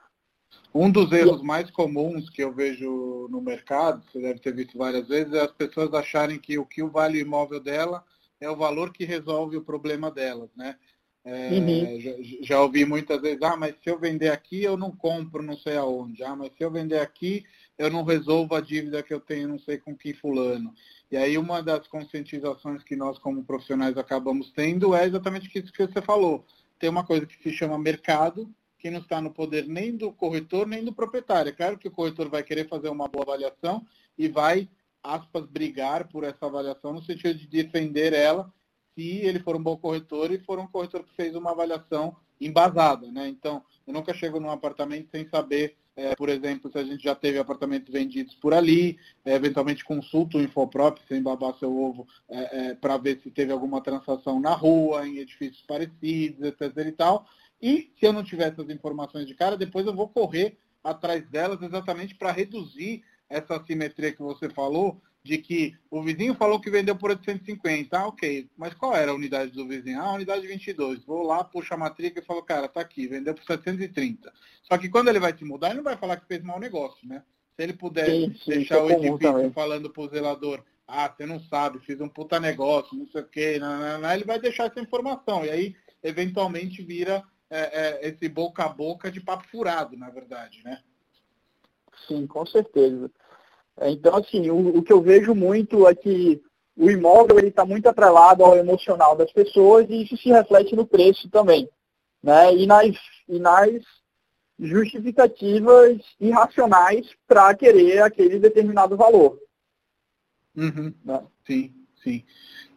Um dos erros mais comuns que eu vejo no mercado, você deve ter visto várias vezes, é as pessoas acharem que o que vale o imóvel dela é o valor que resolve o problema delas, né? É, uhum. já, já, ouvi muitas vezes, ah, mas se eu vender aqui, eu não compro não sei aonde. Ah, mas se eu vender aqui, eu não resolvo a dívida que eu tenho não sei com que fulano. E aí uma das conscientizações que nós como profissionais acabamos tendo é exatamente isso que você falou. Tem uma coisa que se chama mercado, que não está no poder nem do corretor, nem do proprietário. É claro que o corretor vai querer fazer uma boa avaliação e vai, aspas, brigar por essa avaliação no sentido de defender ela se ele for um bom corretor e for um corretor que fez uma avaliação embasada, né? Então, eu nunca chego num apartamento sem saber, é, por exemplo, se a gente já teve apartamentos vendidos por ali, é, eventualmente consulto o Infoprop, sem babar seu ovo, é, é para ver se teve alguma transação na rua, em edifícios parecidos, etc e tal. E se eu não tiver essas informações de cara, depois eu vou correr atrás delas exatamente para reduzir essa assimetria que você falou, de que o vizinho falou que vendeu por 850, ah, ok, mas qual era a unidade do vizinho? Ah, a unidade 22. Vou lá, puxo a matrícula e falo, cara, tá aqui, vendeu por 730. Só que quando ele vai te mudar, ele não vai falar que fez mau negócio, né? Se ele puder sim, sim, deixar o edifício também. falando pro zelador, ah, você não sabe, fiz um puta negócio, não sei o quê, não, ele vai deixar essa informação. E aí, eventualmente, vira é, é, esse boca a boca de papo furado, na verdade, né? Sim, com certeza. Então, assim, o, o que eu vejo muito é que o imóvel está muito atrelado ao emocional das pessoas e isso se reflete no preço também. Né? E, nas, e nas justificativas irracionais para querer aquele determinado valor. Uhum. Né? Sim, sim.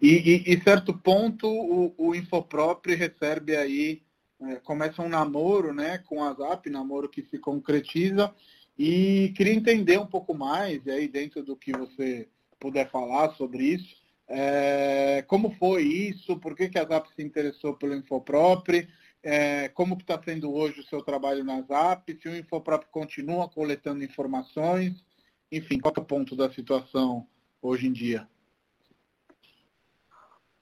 E, e, e, certo ponto o, o Infopróprio recebe aí, é, começa um namoro né, com a Zap, namoro que se concretiza, e queria entender um pouco mais, aí dentro do que você puder falar sobre isso, é, como foi isso, por que, que a Zap se interessou pelo Infopropre, é, como está sendo hoje o seu trabalho na Zap, se o Infopropre continua coletando informações, enfim, qual é o ponto da situação hoje em dia?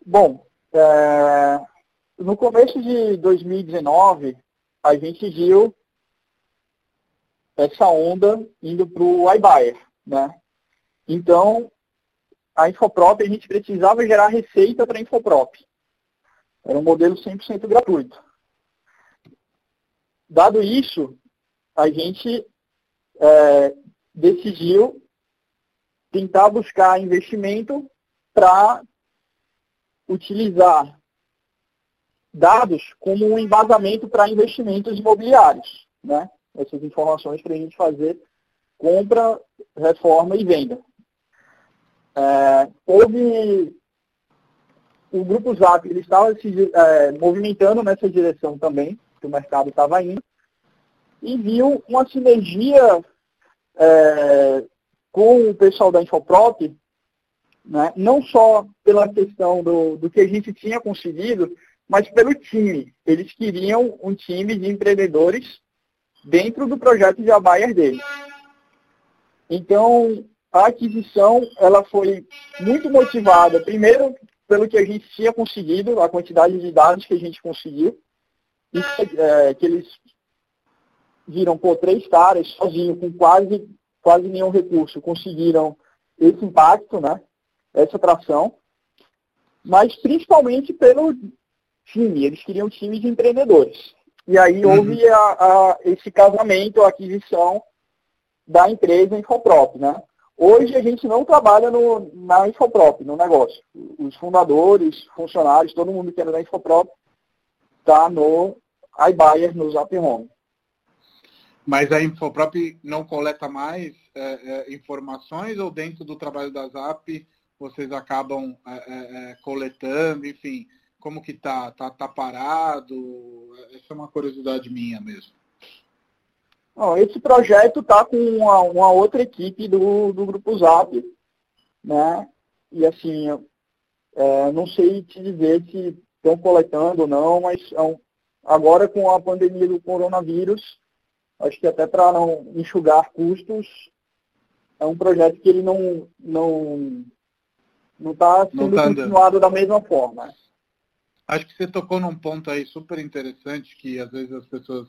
Bom, é, no começo de 2019, a gente viu essa onda indo para o iBuyer. Né? Então, a Infoprop, a gente precisava gerar receita para a Infoprop. Era um modelo 100% gratuito. Dado isso, a gente é, decidiu tentar buscar investimento para utilizar dados como um embasamento para investimentos imobiliários. Né? Essas informações para a gente fazer compra, reforma e venda. É, houve o grupo Zap ele estava se é, movimentando nessa direção também, que o mercado estava indo, e viu uma sinergia é, com o pessoal da Infoprop, né, não só pela questão do, do que a gente tinha conseguido, mas pelo time. Eles queriam um time de empreendedores dentro do projeto de Abayer dele. Então, a aquisição ela foi muito motivada, primeiro, pelo que a gente tinha conseguido, a quantidade de dados que a gente conseguiu, e é, que eles viram, por três caras, sozinhos, com quase, quase nenhum recurso, conseguiram esse impacto, né, essa atração, mas principalmente pelo time, eles queriam um time de empreendedores. E aí uhum. houve a, a, esse casamento, a aquisição da empresa Infoprop, né? Hoje a gente não trabalha no, na Infoprop, no negócio. Os fundadores, funcionários, todo mundo que era da Infoprop está no iBuyer, no Zap Home. Mas a Infoprop não coleta mais é, é, informações ou dentro do trabalho da Zap vocês acabam é, é, é coletando, enfim, como que tá? Tá, tá parado? Essa é uma curiosidade minha mesmo. Não, esse projeto tá com uma, uma, outra equipe do, do Grupo Zap, né? E assim, é, não sei te dizer se estão coletando ou não, mas é agora com a pandemia do coronavírus, acho que até para não enxugar custos, é um projeto que ele não não não está sendo não tá continuado da mesma forma. Acho que você tocou num ponto aí super interessante que às vezes as pessoas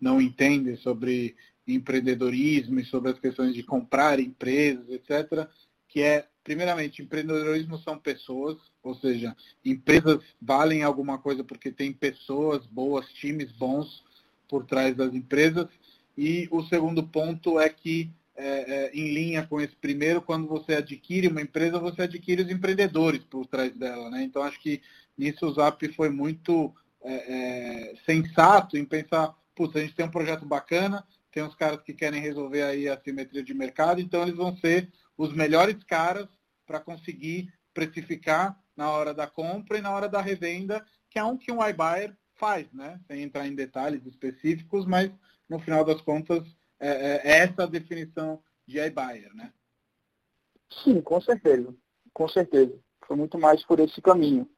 não entendem sobre empreendedorismo e sobre as questões de comprar empresas, etc., que é primeiramente, empreendedorismo são pessoas, ou seja, empresas valem alguma coisa porque tem pessoas boas, times bons por trás das empresas. E o segundo ponto é que, é, é, em linha com esse primeiro, quando você adquire uma empresa, você adquire os empreendedores por trás dela. Né? Então, acho que nisso o Zap foi muito é, é sensato em pensar, putz, a gente tem um projeto bacana, tem uns caras que querem resolver aí a simetria de mercado, então eles vão ser os melhores caras para conseguir precificar na hora da compra e na hora da revenda, que é um que um iBuyer faz, né? Sem entrar em detalhes específicos, mas no final das contas é, é, é essa a definição de iBuyer, né? Sim, com certeza. Com certeza. Foi muito mais por esse caminho.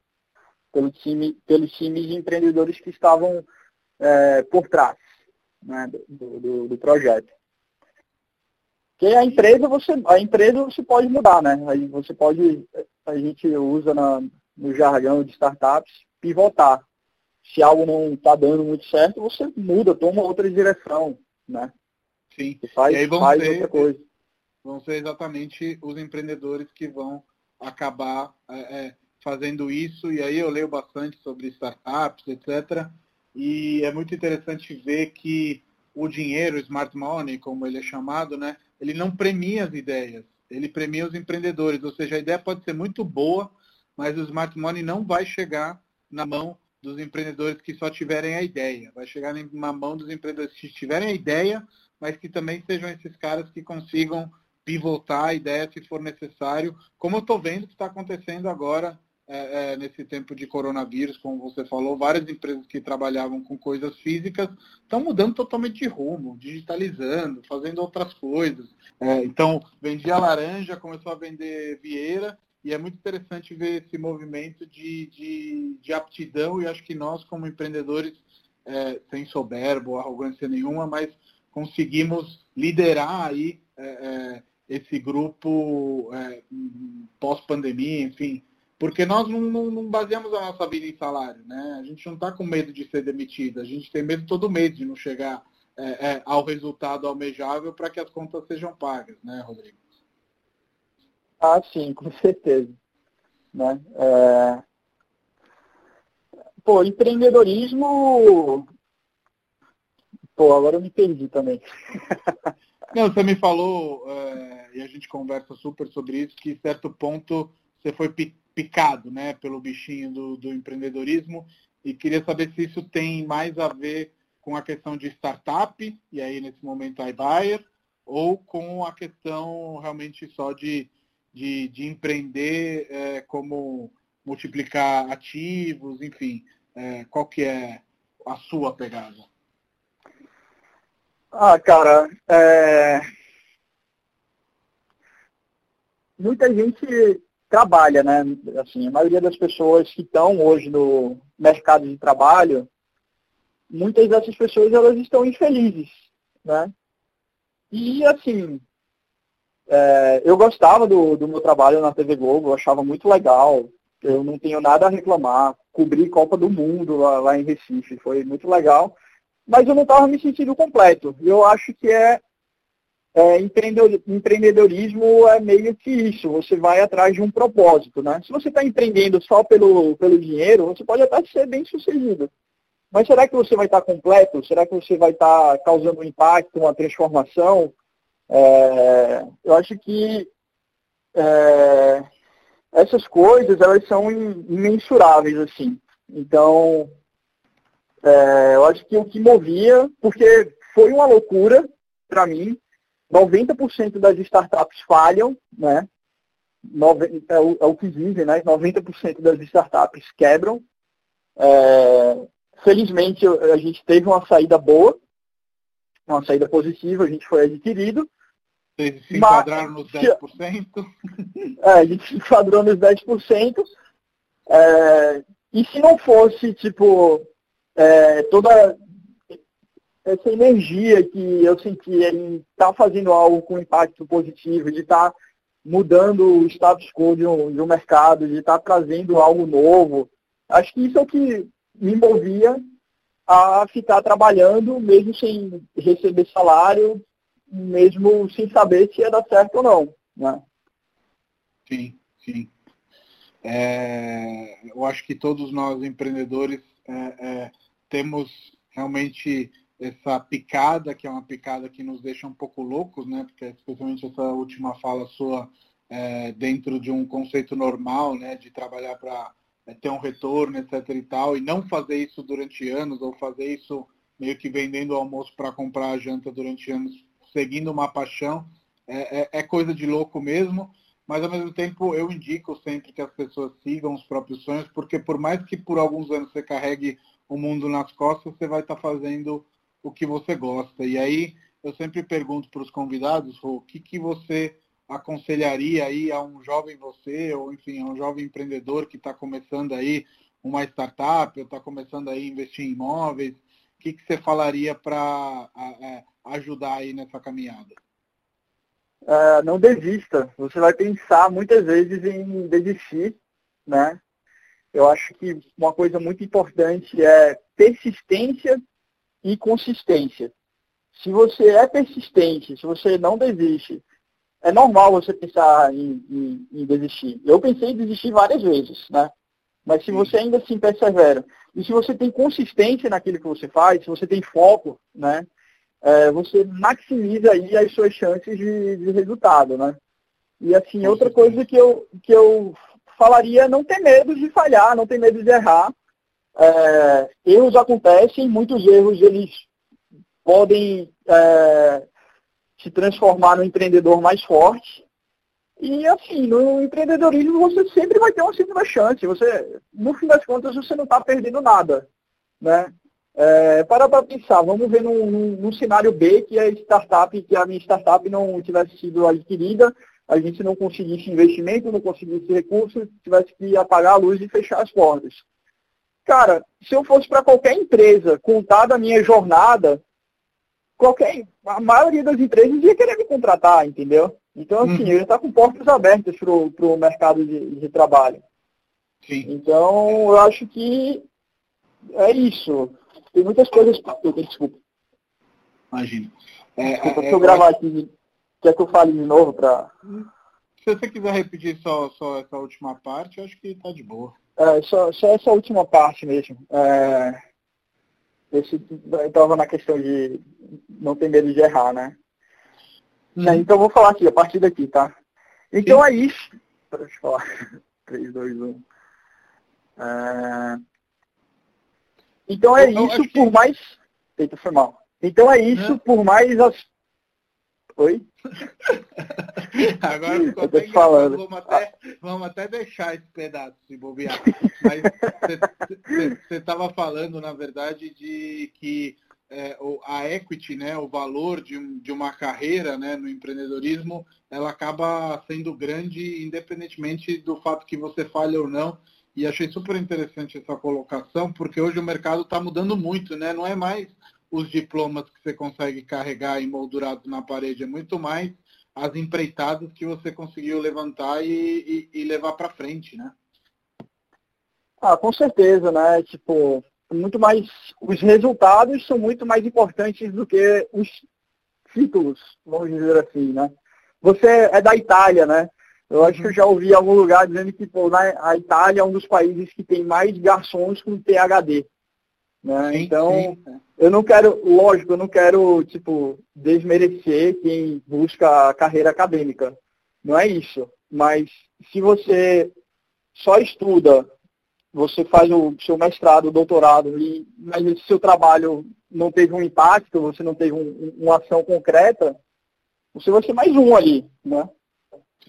Pelo time, pelos times de empreendedores que estavam é, por trás né, do, do, do projeto. Porque a empresa você, a empresa você pode mudar, né? Aí você pode, a gente usa na, no jargão de startups, pivotar. Se algo não está dando muito certo, você muda, toma outra direção, né? Sim. Você faz, e aí vão faz ser, outra coisa. Vão ser exatamente os empreendedores que vão acabar é, é, fazendo isso. E aí eu leio bastante sobre startups, etc. E é muito interessante ver que o dinheiro, o smart money, como ele é chamado, né? ele não premia as ideias, ele premia os empreendedores. Ou seja, a ideia pode ser muito boa, mas o smart money não vai chegar na mão dos empreendedores que só tiverem a ideia. Vai chegar na mão dos empreendedores que tiverem a ideia, mas que também sejam esses caras que consigam pivotar a ideia se for necessário, como eu estou vendo que está acontecendo agora é, é, nesse tempo de coronavírus, como você falou, várias empresas que trabalhavam com coisas físicas estão mudando totalmente de rumo, digitalizando, fazendo outras coisas. É, então, vendia laranja, começou a vender vieira, e é muito interessante ver esse movimento de, de, de aptidão, e acho que nós, como empreendedores, é, sem soberbo arrogância nenhuma, mas conseguimos liderar aí é, esse grupo pós-pandemia, enfim, porque nós não, não, não, baseamos a nossa vida em salário, né? A gente não está com medo de ser demitido, a gente tem medo todo mês de não chegar é, é, ao resultado almejável para que as contas sejam pagas, né, Rodrigo? Ah, sim, com certeza. Né? É... Pô, empreendedorismo. Pô, agora eu me perdi também. Não, você me falou, é, e a gente conversa super sobre isso, que em certo ponto você foi picado né, pelo bichinho do, do empreendedorismo e queria saber se isso tem mais a ver com a questão de startup, e aí nesse momento iBuyer, ou com a questão realmente só de, de, de empreender é, como multiplicar ativos, enfim, é, qual que é a sua pegada? Ah, cara, é... muita gente trabalha, né? Assim, a maioria das pessoas que estão hoje no mercado de trabalho, muitas dessas pessoas elas estão infelizes, né? E assim, é, eu gostava do, do meu trabalho na TV Globo, eu achava muito legal, eu não tenho nada a reclamar, cobri Copa do Mundo lá, lá em Recife, foi muito legal, mas eu não estava me sentindo completo. Eu acho que é é, empreendedorismo é meio que isso, você vai atrás de um propósito, né? Se você está empreendendo só pelo, pelo dinheiro, você pode até ser bem sucedido. Mas será que você vai estar tá completo? Será que você vai estar tá causando um impacto, uma transformação? É, eu acho que é, essas coisas elas são imensuráveis assim. Então, é, eu acho que o que movia, porque foi uma loucura para mim, 90% das startups falham, né? É o, é o que dizem, né? 90% das startups quebram. É, felizmente a gente teve uma saída boa, uma saída positiva, a gente foi adquirido. Vocês se enquadraram nos 10%? É, a gente se enquadrou nos 10%. É, e se não fosse, tipo, é, toda, essa energia que eu senti em estar tá fazendo algo com impacto positivo, de estar tá mudando o status quo de um, de um mercado, de estar tá trazendo algo novo. Acho que isso é o que me movia a ficar trabalhando, mesmo sem receber salário, mesmo sem saber se ia dar certo ou não. Né? Sim, sim. É, eu acho que todos nós empreendedores é, é, temos realmente essa picada, que é uma picada que nos deixa um pouco loucos, né? Porque especialmente essa última fala sua é, dentro de um conceito normal, né? De trabalhar para é, ter um retorno, etc. e tal, e não fazer isso durante anos, ou fazer isso meio que vendendo o almoço para comprar a janta durante anos, seguindo uma paixão, é, é, é coisa de louco mesmo mas ao mesmo tempo eu indico sempre que as pessoas sigam os próprios sonhos, porque por mais que por alguns anos você carregue o mundo nas costas, você vai estar fazendo o que você gosta. E aí eu sempre pergunto para os convidados, o que, que você aconselharia aí a um jovem você, ou enfim, a um jovem empreendedor que está começando aí uma startup, ou está começando aí a investir em imóveis, o que, que você falaria para é, ajudar aí nessa caminhada? Uh, não desista. Você vai pensar muitas vezes em desistir, né? Eu acho que uma coisa muito importante é persistência e consistência. Se você é persistente, se você não desiste, é normal você pensar em, em, em desistir. Eu pensei em desistir várias vezes, né? Mas se você ainda assim persevera, e se você tem consistência naquilo que você faz, se você tem foco, né? É, você maximiza aí as suas chances de, de resultado, né? E assim, outra coisa que eu, que eu falaria é não ter medo de falhar, não ter medo de errar. É, erros acontecem, muitos erros eles podem é, se transformar no empreendedor mais forte. E assim, no empreendedorismo você sempre vai ter uma segunda chance. Você, no fim das contas, você não está perdendo nada. Né? É, para para pensar, vamos ver num, num, num, cenário B que a startup, que a minha startup não tivesse sido adquirida, a gente não conseguisse investimento, não conseguisse recursos, tivesse que apagar a luz e fechar as portas. Cara, se eu fosse para qualquer empresa contar da minha jornada, qualquer, a maioria das empresas ia querer me contratar, entendeu? Então, assim, uhum. eu está com portas abertas para o mercado de, de trabalho. Sim. Então, eu acho que é isso. Tem muitas coisas desculpa. Imagina. É, desculpa, é, se eu gravar aqui, quer que eu fale de novo para. Se você quiser repetir só, só essa última parte, eu acho que está de boa. É, só, só essa última parte mesmo. É, esse, eu estava na questão de não ter medo de errar, né? Sim. Então eu vou falar aqui, a partir daqui, tá? Então Sim. é isso. Deixa eu falar. 3, 2, 1. É... Então é eu, isso por que... mais. Eita, foi mal. Então é isso Não. por mais as. Oi? Agora ficou até falando. Vamos até, vamos até deixar esse pedaço se bobear. Mas você estava falando, na verdade, de que é, a equity, né, o valor de, um, de uma carreira né, no empreendedorismo, ela acaba sendo grande independentemente do fato que você falha ou não e achei super interessante essa colocação, porque hoje o mercado está mudando muito, né? Não é mais os diplomas que você consegue carregar emoldurados na parede, é muito mais as empreitadas que você conseguiu levantar e, e, e levar para frente, né? Ah, com certeza, né? Tipo, muito mais. Os resultados são muito mais importantes do que os títulos, vamos dizer assim, né? Você é da Itália, né? Eu acho que eu já ouvi em algum lugar dizendo que pô, a Itália é um dos países que tem mais garçons com PHD. Né? Sim, então, sim. eu não quero, lógico, eu não quero, tipo, desmerecer quem busca a carreira acadêmica. Não é isso. Mas se você só estuda, você faz o seu mestrado, doutorado, e, mas esse seu trabalho não teve um impacto, você não teve um, uma ação concreta, você vai ser mais um ali, né?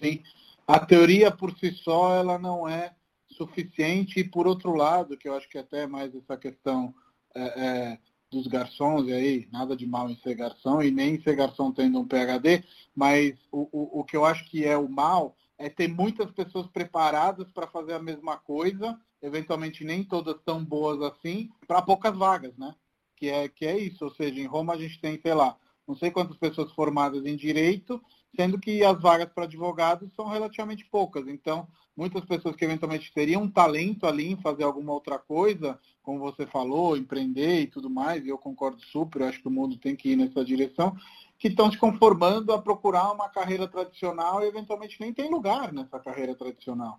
Sim a teoria por si só ela não é suficiente e por outro lado, que eu acho que até mais essa questão é, é, dos garçons, e aí nada de mal em ser garçom e nem ser garçom tendo um PhD, mas o, o, o que eu acho que é o mal é ter muitas pessoas preparadas para fazer a mesma coisa, eventualmente nem todas tão boas assim, para poucas vagas, né? Que é, que é isso, ou seja, em Roma a gente tem, sei lá, não sei quantas pessoas formadas em direito sendo que as vagas para advogados são relativamente poucas. Então, muitas pessoas que eventualmente teriam um talento ali em fazer alguma outra coisa, como você falou, empreender e tudo mais, e eu concordo super, eu acho que o mundo tem que ir nessa direção, que estão se conformando a procurar uma carreira tradicional e eventualmente nem tem lugar nessa carreira tradicional.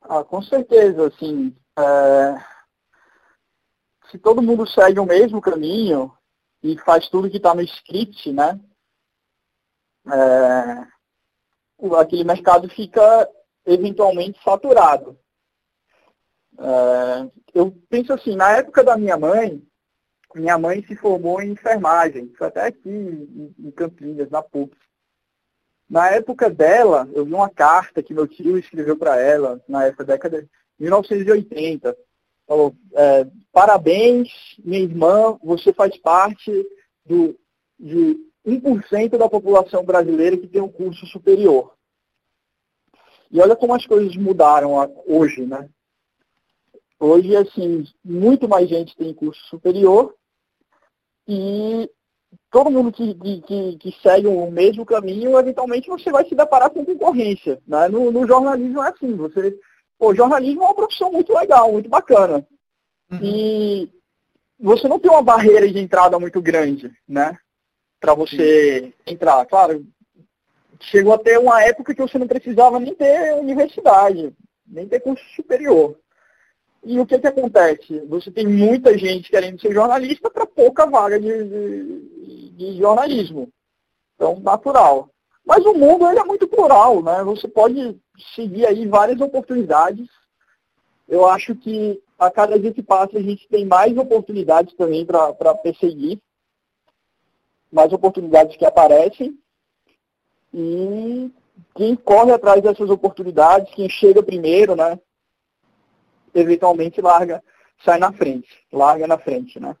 Ah, com certeza, assim, é... se todo mundo segue o mesmo caminho e faz tudo que está no script, né, é... aquele mercado fica eventualmente saturado. É... eu penso assim, na época da minha mãe, minha mãe se formou em enfermagem, foi até aqui em Campinas, na PUC. Na época dela, eu vi uma carta que meu tio escreveu para ela, na época década de 1980. Falou, é, parabéns, minha irmã, você faz parte do, de 1% da população brasileira que tem um curso superior. E olha como as coisas mudaram hoje, né? Hoje, assim, muito mais gente tem curso superior e todo mundo que, que, que, segue o mesmo caminho, eventualmente você vai se deparar com concorrência. Né? No, no jornalismo é assim, você. O jornalismo é uma profissão muito legal, muito bacana. Uhum. E você não tem uma barreira de entrada muito grande, né? Para você Sim. entrar. Claro, chegou até uma época que você não precisava nem ter universidade, nem ter curso superior. E o que, que acontece? Você tem muita gente querendo ser jornalista para pouca vaga de, de, de, jornalismo. Então, natural. Mas o mundo ele é muito plural, né? Você pode seguir aí várias oportunidades. Eu acho que a cada dia que passa a gente tem mais oportunidades também para perseguir. Mais oportunidades que aparecem. E quem corre atrás dessas oportunidades, quem chega primeiro, né? eventualmente larga, sai na frente, larga na frente, né?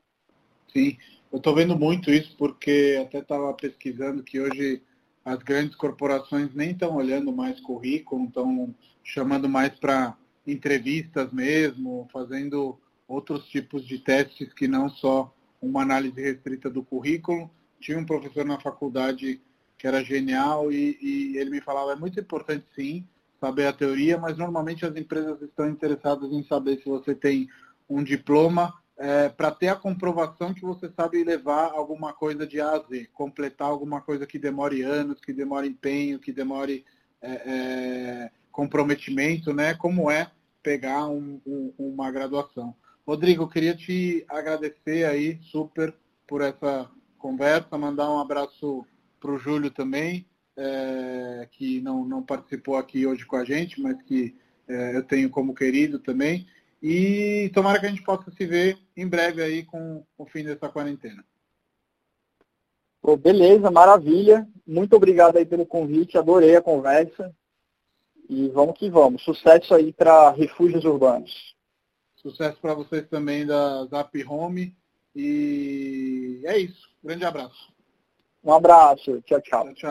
Sim, eu estou vendo muito isso porque até estava pesquisando que hoje as grandes corporações nem estão olhando mais currículo, estão chamando mais para entrevistas mesmo, fazendo outros tipos de testes que não só uma análise restrita do currículo. Tinha um professor na faculdade que era genial e, e ele me falava, é muito importante sim, saber a teoria, mas normalmente as empresas estão interessadas em saber se você tem um diploma é, para ter a comprovação que você sabe levar alguma coisa de A a Z, completar alguma coisa que demore anos, que demore empenho, que demore é, é, comprometimento, né? Como é pegar um, um, uma graduação. Rodrigo, queria te agradecer aí super por essa conversa, mandar um abraço para o Júlio também é, que não, não participou aqui hoje com a gente, mas que é, eu tenho como querido também. E tomara que a gente possa se ver em breve aí com o fim dessa quarentena. Pô, beleza, maravilha. Muito obrigado aí pelo convite, adorei a conversa. E vamos que vamos. Sucesso aí para refúgios urbanos. Sucesso para vocês também da Zap Home. E é isso. Grande abraço. Um abraço. Tchau, tchau. tchau, tchau.